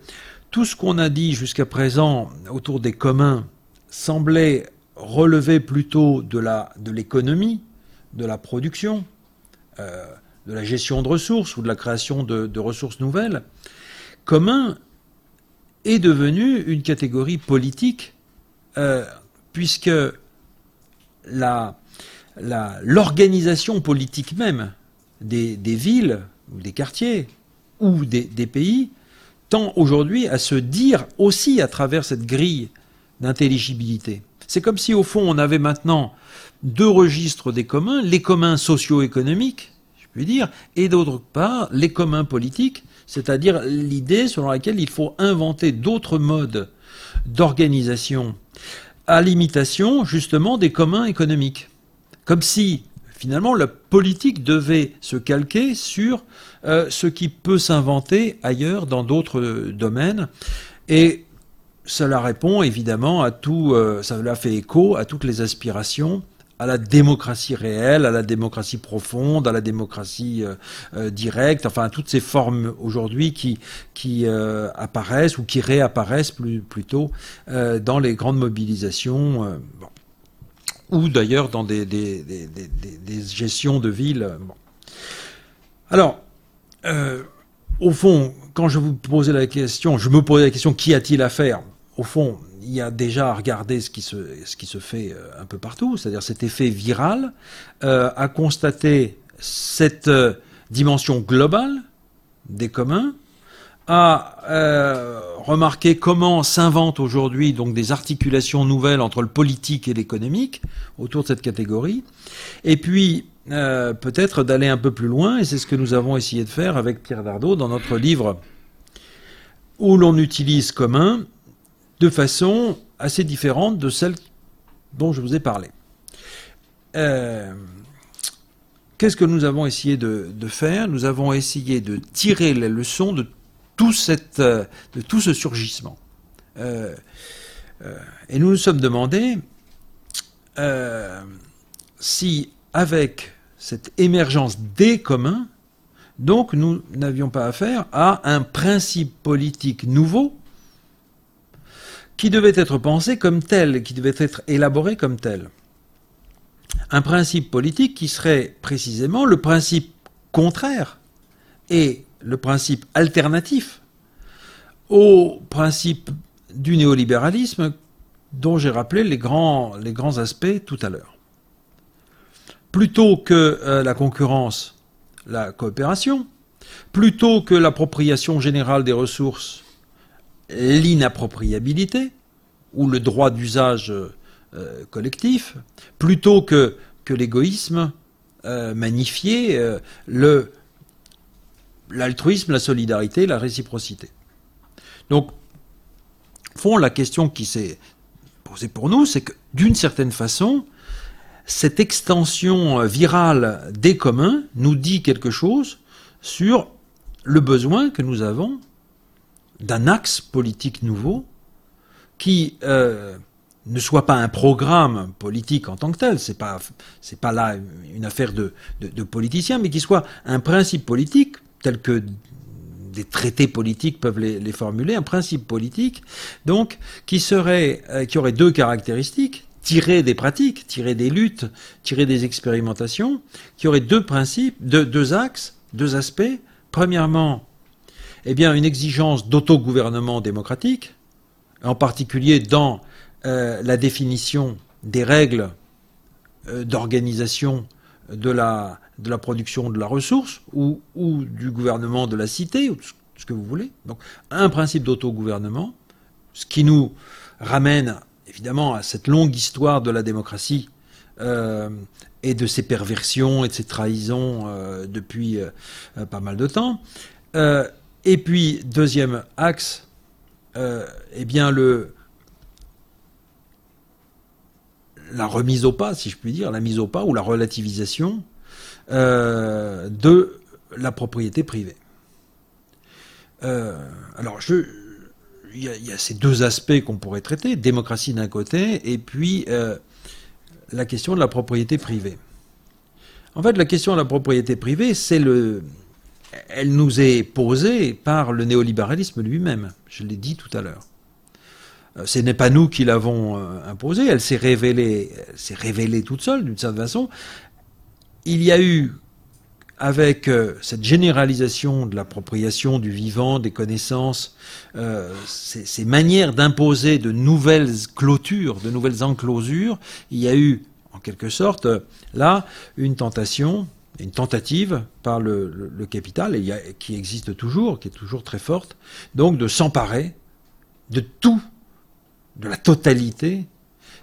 B: tout ce qu'on a dit jusqu'à présent autour des communs semblait relever plutôt de l'économie, de, la production, euh, de la gestion de ressources ou de la création de, ressources nouvelles, commun est devenu une catégorie politique euh, puisque l'organisation politique même des, villes ou des quartiers ou des, des pays tend aujourd'hui à se dire aussi à travers cette grille d'intelligibilité. C'est comme si au fond on avait maintenant deux registres des communs, les communs socio-économiques, je puis dire, et d'autre part les communs politiques, c'est-à-dire l'idée selon laquelle il faut inventer d'autres modes d'organisation à l'imitation justement des communs économiques. Comme si finalement la politique devait se calquer sur euh, ce qui peut s'inventer ailleurs dans d'autres domaines. Et cela répond évidemment à tout, euh, cela fait écho à toutes les aspirations à la démocratie réelle, à la démocratie profonde, à la démocratie euh, euh, directe, enfin à toutes ces formes aujourd'hui qui, qui apparaissent ou qui réapparaissent plus, plutôt dans les grandes mobilisations, ou d'ailleurs dans des, des, des, des, gestions de villes. Alors, au fond, quand je vous posais la question, je me posais la question, qu'y a-t-il à faire? Au fond, il y a déjà à regarder ce qui se, fait euh, un peu partout, c'est-à-dire cet effet viral, euh, à constater cette euh, dimension globale des communs, à remarquer comment s'inventent aujourd'hui donc des articulations nouvelles entre le politique et l'économique autour de cette catégorie, et puis peut-être d'aller un peu plus loin, et c'est ce que nous avons essayé de faire avec Pierre Dardot dans notre livre où l'on utilise commun de façon assez différente de celle dont je vous ai parlé. Euh, qu'est-ce que nous avons essayé de, faire? Nous avons essayé de tirer les leçons de tout, tout ce surgissement. Euh, euh, et nous nous sommes demandé si, avec cette émergence des communs, donc nous n'avions pas affaire à un principe politique nouveau qui devait être pensé comme tel, qui devait être élaboré comme tel. Un principe politique qui serait précisément le principe contraire et le principe alternatif au principe du néolibéralisme dont j'ai rappelé les grands, aspects tout à l'heure. Plutôt que euh, la concurrence, la coopération, plutôt que l'appropriation générale des ressources, l'inappropriabilité ou le droit d'usage euh, collectif, plutôt que, l'égoïsme euh, magnifié, euh, l'altruisme, la solidarité, la réciprocité. Donc, fond, la question qui s'est posée pour nous, c'est que d'une certaine façon, cette extension virale des communs nous dit quelque chose sur le besoin que nous avons d'un axe politique nouveau qui euh, ne soit pas un programme politique en tant que tel, c'est pas c'est pas là une affaire de, de, politiciens, mais qui soit un principe politique tel que des traités politiques peuvent les, formuler, un principe politique, donc qui serait euh, qui aurait deux caractéristiques tiré des pratiques, tiré des luttes, tiré des expérimentations, qui aurait deux principes, deux axes, deux aspects. Premièrement, eh bien, une exigence d'autogouvernement démocratique, en particulier dans euh, la définition des règles euh, d'organisation de la, de la production de la ressource ou, ou du gouvernement de la cité, ou ce que vous voulez. Donc un principe d'autogouvernement, ce qui nous ramène évidemment à cette longue histoire de la démocratie euh, et de ses perversions et de ses trahisons depuis pas mal de temps. Et puis, deuxième axe, eh bien le, la remise au pas, si je puis dire, la mise au pas ou la relativisation euh, de la propriété privée. Euh, alors, je, il y, a ces deux aspects qu'on pourrait traiter, démocratie d'un côté, et puis euh, la question de la propriété privée. En fait, la question de la propriété privée, c'est le, elle nous est posée par le néolibéralisme lui-même. Je l'ai dit tout à l'heure. Euh, ce n'est pas nous qui l'avons euh, imposée, elle s'est révélée, révélée toute seule d'une certaine façon. Il y a eu, avec euh, cette généralisation de l'appropriation du vivant, des connaissances, ces, manières d'imposer de nouvelles clôtures, de nouvelles enclosures, il y a eu, en quelque sorte, là, une tentation, une tentative par le, capital, qui existe toujours, qui est toujours très forte, donc de s'emparer de tout de la totalité,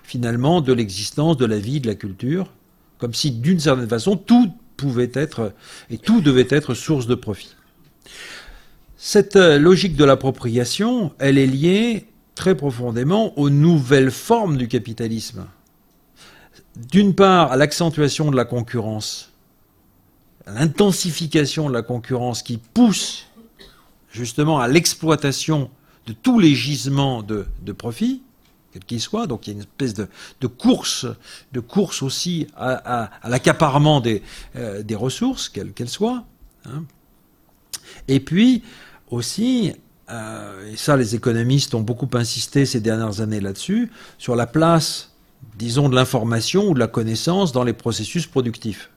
B: finalement, de l'existence, de la vie, de la culture, comme si, d'une certaine façon, tout pouvait être, et tout devait être source de profit. Cette euh, logique de l'appropriation, elle est liée très profondément aux nouvelles formes du capitalisme. D'une part, à l'accentuation de la concurrence, l'intensification de la concurrence qui pousse justement à l'exploitation de tous les gisements de, profit, quel qu'il soit. Donc il y a une espèce de, course, aussi à, l'accaparement des, euh, des, ressources, quelles qu'elles soient. Hein. Et puis aussi, euh, et ça les économistes ont beaucoup insisté ces dernières années là-dessus, sur la place, disons, de l'information ou de la connaissance dans les processus productifs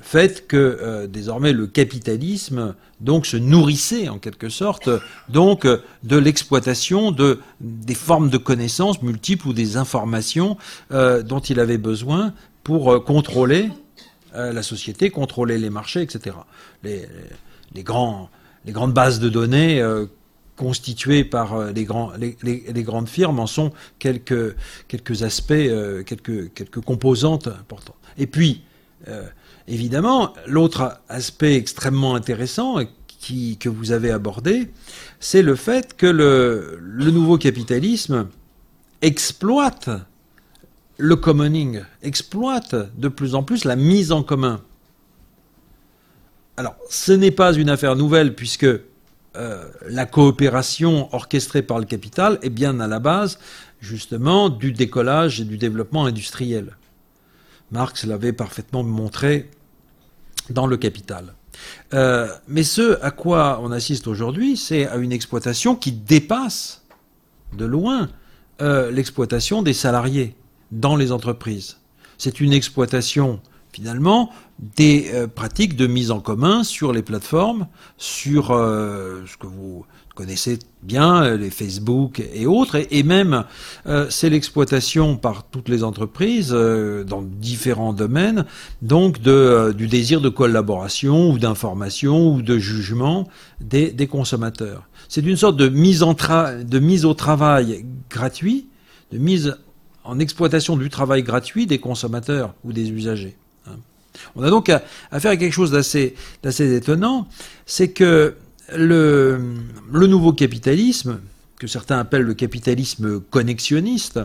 B: fait que euh, désormais le capitalisme donc se nourrissait en quelque sorte donc de l'exploitation de des formes de connaissances multiples ou des informations euh, dont il avait besoin pour euh, contrôler la société, contrôler les marchés, etc. Les, les, grands, les grandes bases de données constituées par les, grands, les, les, grandes firmes en sont quelques, quelques aspects, quelques, quelques composantes importantes. Et puis, Évidemment, l'autre aspect extrêmement intéressant que vous avez abordé, c'est le fait que le, nouveau capitalisme exploite le commoning, exploite de plus en plus la mise en commun. Alors, ce n'est pas une affaire nouvelle puisque euh, la coopération orchestrée par le capital est bien à la base, justement, du décollage et du développement industriel. Marx l'avait parfaitement montré dans le capital. Euh, mais ce à quoi on assiste aujourd'hui, c'est à une exploitation qui dépasse de loin euh, l'exploitation des salariés dans les entreprises. C'est une exploitation finalement des euh, pratiques de mise en commun sur les plateformes, sur ce que vous connaissez bien, euh, les Facebook et autres, et, même euh, c'est l'exploitation par toutes les entreprises euh, dans différents domaines, donc de, du désir de collaboration ou d'information ou de jugement des, des consommateurs. C'est une sorte de mise, en de mise au travail gratuit, de mise en exploitation du travail gratuit des consommateurs ou des usagers. Hein. On a donc affaire à quelque chose d'assez étonnant, c'est que le, nouveau capitalisme, que certains appellent le capitalisme connexionniste,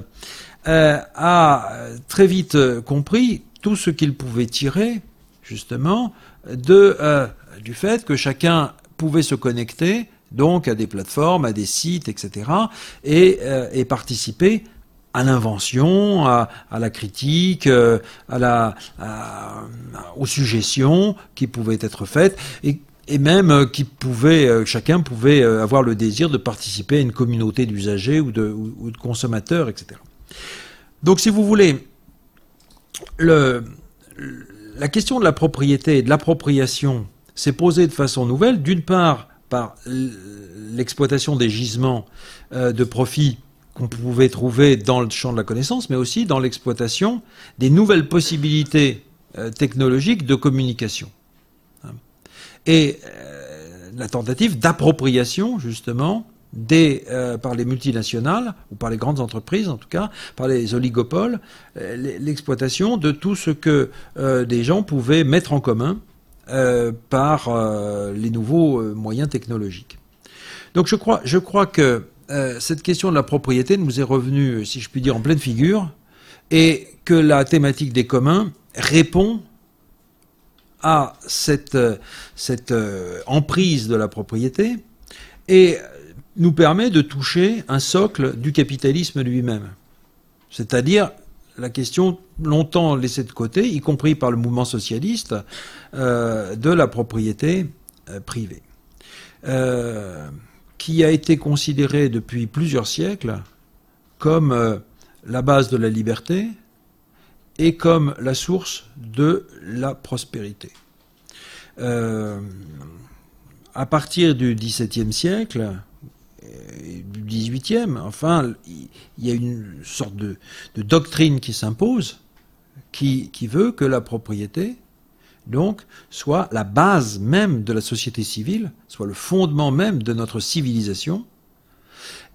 B: a très vite compris tout ce qu'il pouvait tirer, justement, de, du fait que chacun pouvait se connecter donc à des plateformes, à des sites, etc., et, et participer à l'invention, à, la critique, euh, aux suggestions qui pouvaient être faites même euh, qui pouvaient, euh, chacun pouvait avoir le désir de participer à une communauté d'usagers ou de, consommateurs, etc. Donc, si vous voulez, le, la question de la propriété et de l'appropriation s'est posée de façon nouvelle, d'une part par l'exploitation des gisements de profit qu'on pouvait trouver dans le champ de la connaissance, mais aussi dans l'exploitation des nouvelles possibilités euh, technologiques de communication. Et euh, la tentative d'appropriation, justement, euh, par les multinationales, ou par les grandes entreprises en tout cas, par les oligopoles, l'exploitation de tout ce que des gens pouvaient mettre en commun par les nouveaux moyens technologiques. Donc je crois, je crois que euh, cette question de la propriété nous est revenue, si je puis dire, en pleine figure, et que la thématique des communs répond à cette, cette euh, emprise de la propriété et nous permet de toucher un socle du capitalisme lui-même. C'est-à-dire la question longtemps laissée de côté, y compris par le mouvement socialiste, euh, de la propriété privée qui a été considéré depuis plusieurs siècles comme euh, la base de la liberté et comme la source de la prospérité. Euh, à partir du XVIIe siècle, et du XVIIIe, enfin, il y a une sorte de, doctrine qui s'impose, qui, veut que la propriété donc, soit la base même de la société civile, soit le fondement même de notre civilisation,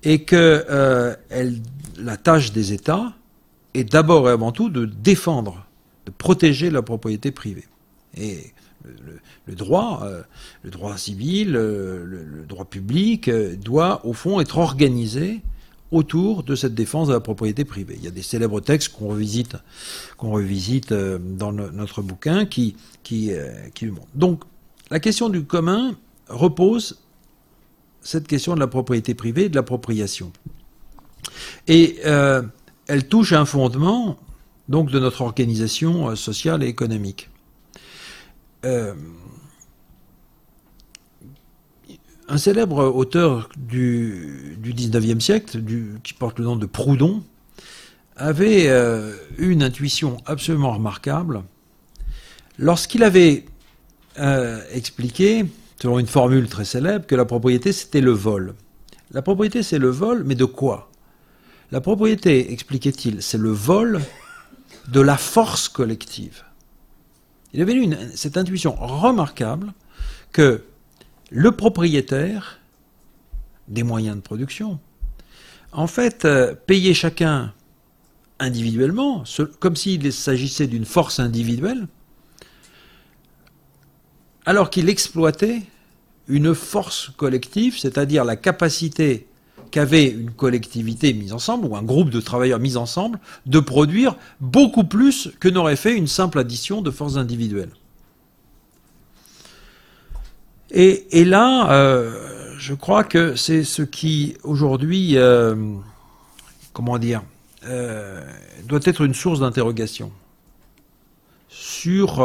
B: et que euh, la tâche des États est d'abord et avant tout de défendre, de protéger la propriété privée. Et le, droit, euh, le droit civil, euh, le, droit public doit au fond être organisé autour de cette défense de la propriété privée. Il y a des célèbres textes qu'on revisite, revisite euh, dans notre bouquin qui, qui, euh, qui le montrent. Donc, la question du commun repose cette question de la propriété privée et de l'appropriation. Et euh, elle touche un fondement donc de notre organisation sociale et économique. Un célèbre auteur du, du 19e siècle, qui porte le nom de Proudhon, avait euh, eu une intuition absolument remarquable. Lorsqu'il avait euh, expliqué, selon une formule très célèbre, que la propriété c'était le vol. La propriété c'est le vol, mais de quoi? La propriété, expliquait-il, c'est le vol de la force collective. Il avait eu cette intuition remarquable que le propriétaire des moyens de production, en fait, euh, payer chacun individuellement, comme s'il s'agissait d'une force individuelle, alors qu'il exploitait une force collective, c'est-à-dire la capacité qu'avait une collectivité mise ensemble, ou un groupe de travailleurs mis ensemble, de produire beaucoup plus que n'aurait fait une simple addition de forces individuelles. Et, là, euh, je crois que c'est ce qui aujourd'hui, euh, comment dire, euh, doit être une source d'interrogation sur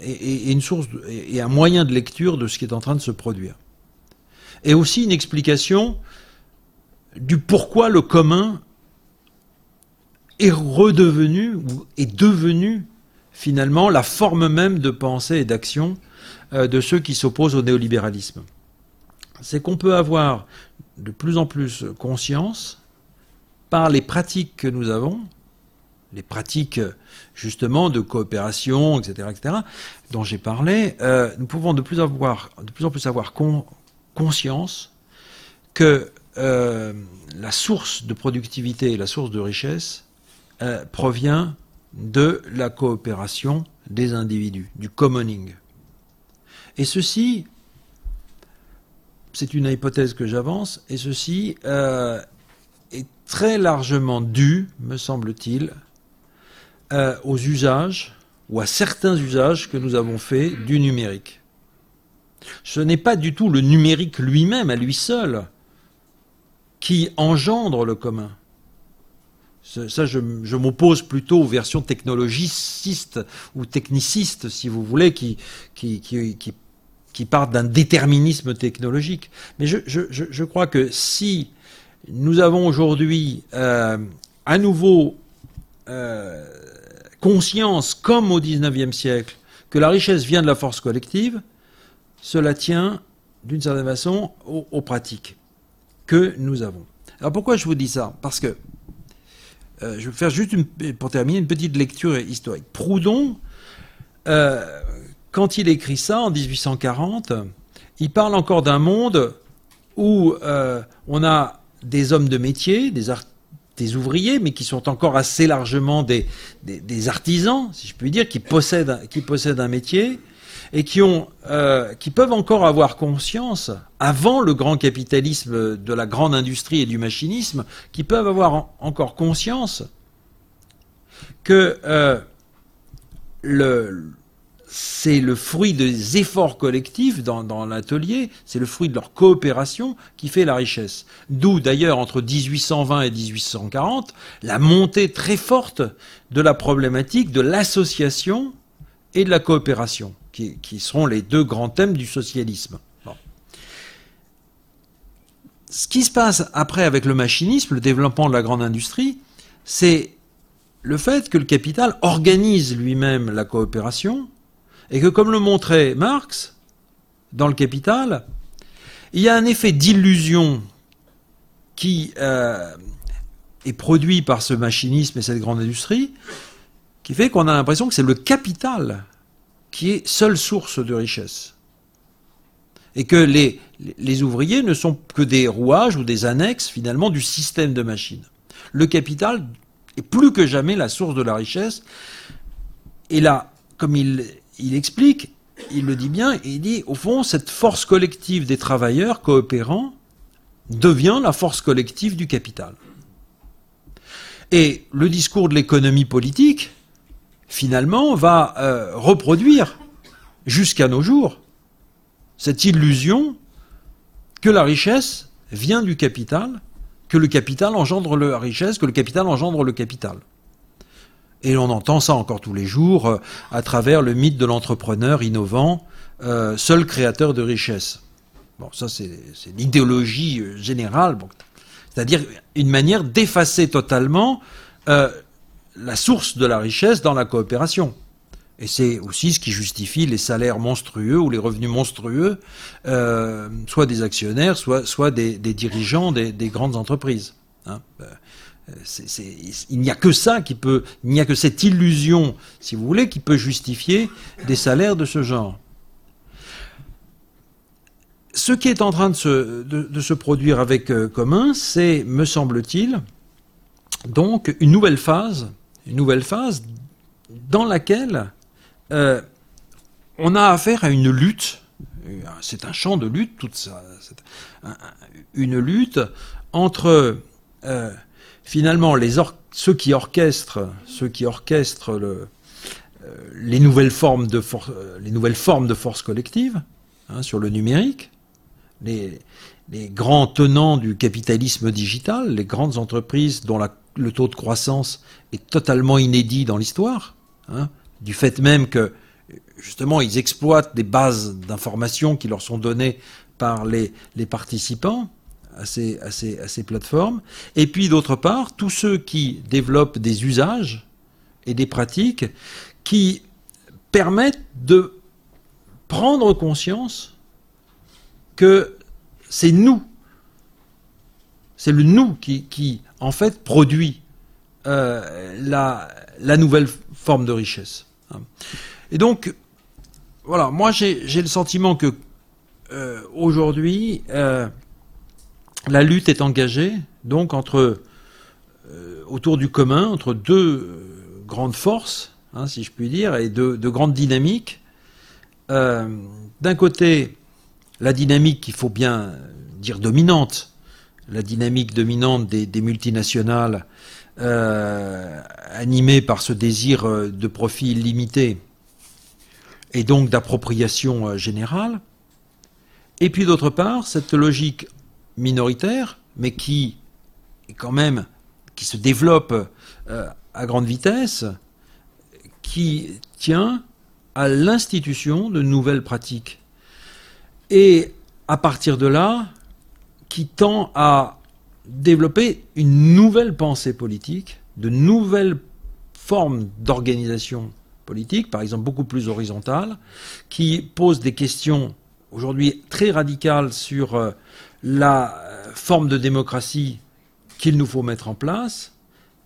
B: une source et un moyen de lecture de ce qui est en train de se produire. Et aussi une explication du pourquoi le commun est redevenu ou est devenu finalement la forme même de pensée et d'action euh, de ceux qui s'opposent au néolibéralisme. C'est qu'on peut avoir de plus en plus conscience, par les pratiques que nous avons, les pratiques justement de coopération, etc., etc., dont j'ai parlé, euh, nous pouvons de plus, avoir, de plus en plus avoir conscience que euh, la source de productivité et la source de richesse provient de la coopération des individus, du commoning. Et ceci, c'est une hypothèse que j'avance, et ceci euh, est très largement dû, me semble-t-il, euh, aux usages ou à certains usages que nous avons faits du numérique. Ce n'est pas du tout le numérique lui-même, à lui seul, qui engendre le commun. Ça, je, m'oppose plutôt aux versions technologicistes ou technicistes, si vous voulez, qui, partent d'un déterminisme technologique. Mais je, crois que si nous avons aujourd'hui euh, à nouveau euh, conscience, comme au XIXe siècle, que la richesse vient de la force collective, cela tient d'une certaine façon aux, pratiques que nous avons. Alors pourquoi je vous dis ça? Parce que euh, je vais faire juste pour terminer une petite lecture historique. Proudhon, euh, quand il écrit ça en 1840, il parle encore d'un monde où euh, on a des hommes de métier, des, ouvriers, mais qui sont encore assez largement des, artisans, si je puis dire, qui possèdent un métier et euh, qui peuvent encore avoir conscience, avant le grand capitalisme de la grande industrie et du machinisme, qui peuvent avoir encore conscience que euh, c'est le fruit des efforts collectifs dans, l'atelier, c'est le fruit de leur coopération qui fait la richesse. D'où d'ailleurs entre 1820 et 1840 la montée très forte de la problématique de l'association et de la coopération, qui, seront les deux grands thèmes du socialisme. Ce qui se passe après avec le machinisme, le développement de la grande industrie, c'est le fait que le capital organise lui-même la coopération, et que, comme le montrait Marx dans le Capital, il y a un effet d'illusion qui euh, est produit par ce machinisme et cette grande industrie, qui fait qu'on a l'impression que c'est le capital qui est seule source de richesse. Et que les, ouvriers ne sont que des rouages ou des annexes finalement du système de machines. Le capital est plus que jamais la source de la richesse. Et là, comme il il explique, il le dit bien, il dit, au fond, cette force collective des travailleurs coopérants devient la force collective du capital. Et le discours de l'économie politique, finalement, va euh, reproduire jusqu'à nos jours cette illusion que la richesse vient du capital, que le capital engendre la richesse, que le capital engendre le capital. Et on entend ça encore tous les jours euh, à travers le mythe de l'entrepreneur innovant, euh, seul créateur de richesse. Bon, ça c'est l'idéologie générale, c'est-à-dire une manière d'effacer totalement la source de la richesse dans la coopération. Et c'est aussi ce qui justifie les salaires monstrueux ou les revenus monstrueux, soit des actionnaires, soit, soit des, dirigeants des, grandes entreprises. Hein il n'y a que ça qui peut, il n'y a que cette illusion, si vous voulez, qui peut justifier des salaires de ce genre. Ce qui est en train de se, produire avec euh, commun, c'est, me semble-t-il, donc une nouvelle phase, une nouvelle phase dans laquelle euh, on a affaire à une lutte. C'est un champ de lutte, toute ça, une lutte entre euh, finalement, ceux qui orchestrent, ceux qui orchestrent euh, les, nouvelles formes de euh, les nouvelles formes de force collective hein, sur le numérique, les, grands tenants du capitalisme digital, les grandes entreprises dont le taux de croissance est totalement inédit dans l'histoire, hein, du fait même que justement ils exploitent des bases d'informations qui leur sont données par les participants, à ces, plateformes. Et puis d'autre part, tous ceux qui développent des usages et des pratiques qui permettent de prendre conscience que c'est nous, c'est le nous qui, en fait produit euh, la, nouvelle forme de richesse. Et donc, voilà, moi j'ai le sentiment que euh, aujourd'hui, euh, la lutte est engagée donc autour du commun, entre deux grandes forces, hein, si je puis dire, et de, grandes dynamiques. D'un côté, la dynamique qu'il faut bien dire dominante, la dynamique dominante des, multinationales euh, animées par ce désir euh, de profit illimité et donc d'appropriation générale. Et puis d'autre part, cette logique minoritaire, mais qui est quand même qui se développe à grande vitesse, qui tient à l'institution de nouvelles pratiques. Et à partir de là, qui tend à développer une nouvelle pensée politique, de nouvelles formes d'organisation politique, par exemple beaucoup plus horizontales, qui posent des questions aujourd'hui très radicales sur euh, la forme de démocratie qu'il nous faut mettre en place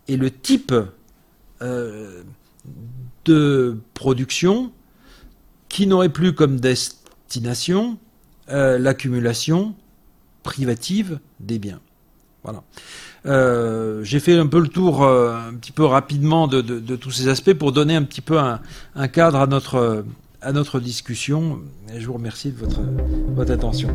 B: et le type euh, de production qui n'aurait plus comme destination euh, l'accumulation privative des biens. Voilà. Euh, j'ai fait un peu le tour, euh, un petit peu rapidement, de, tous ces aspects pour donner un petit peu un, cadre à notre, à notre discussion. Je vous remercie de votre, votre attention.